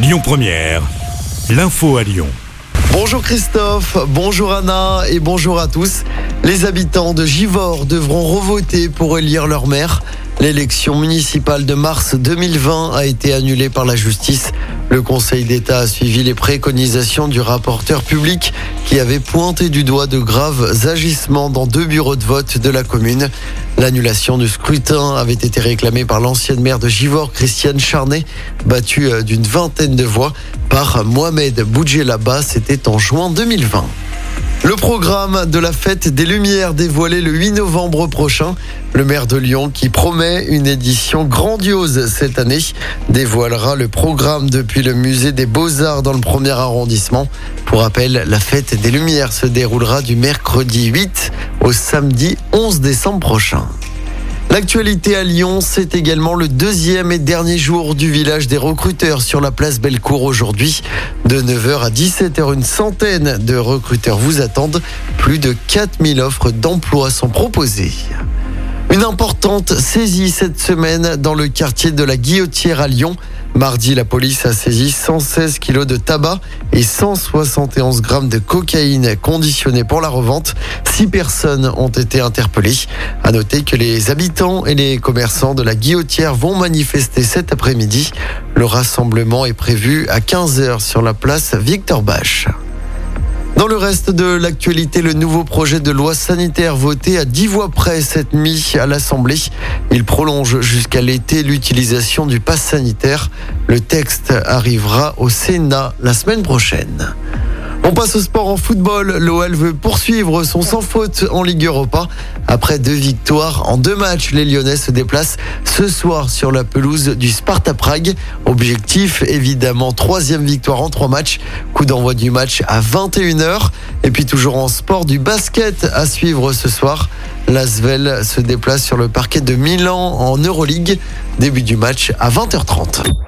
Lyon Première, l'info à Lyon. Bonjour Christophe, bonjour Anna et bonjour à tous. Les habitants de Givors devront revoter pour élire leur maire. L'élection municipale de mars 2020 a été annulée par la justice. Le Conseil d'État a suivi les préconisations du rapporteur public qui avait pointé du doigt de graves agissements dans deux bureaux de vote de la commune. L'annulation du scrutin avait été réclamée par l'ancienne maire de Givors, Christiane Charnet, battue euh, d'une vingtaine de voix par Mohamed Boudjelaba. C'était en juin 2020. Le programme de la fête des Lumières dévoilé le 8 novembre prochain. Le maire de Lyon, qui promet une édition grandiose cette année, dévoilera le programme depuis le musée des Beaux-Arts dans le premier arrondissement. Pour rappel, la fête des Lumières se déroulera du mercredi 8 au samedi 11 décembre prochain. L'actualité à Lyon, c'est également le deuxième et dernier jour du village des recruteurs sur la place Bellecour aujourd'hui. De 9h à 17h, une centaine de recruteurs vous attendent. Plus de 4000 offres d'emploi sont proposées. Une importante saisie cette semaine dans le quartier de la Guillotière à Lyon. Mardi, la police a saisi 116 kilos de tabac et 171 grammes de cocaïne conditionnée pour la revente. Six personnes ont été interpellées. À noter que les habitants et les commerçants de la Guillotière vont manifester cet après-midi. Le rassemblement est prévu à 15h sur la place Victor Bach. Dans le reste de l'actualité, le nouveau projet de loi sanitaire voté à 10 voix près cette nuit à l'Assemblée. Il prolonge jusqu'à l'été l'utilisation du pass sanitaire. Le texte arrivera au Sénat la semaine prochaine. On passe au sport en football. L'OL veut poursuivre son sans faute en Ligue Europa. Après deux victoires en deux matchs, les Lyonnais se déplacent ce soir sur la pelouse du Sparta Prague. Objectif, évidemment, troisième victoire en trois matchs. Coup d'envoi du match à 21h. Et puis toujours en sport, du basket à suivre ce soir. L'Asvel se déplace sur le parquet de Milan en Euroleague. Début du match à 20h30.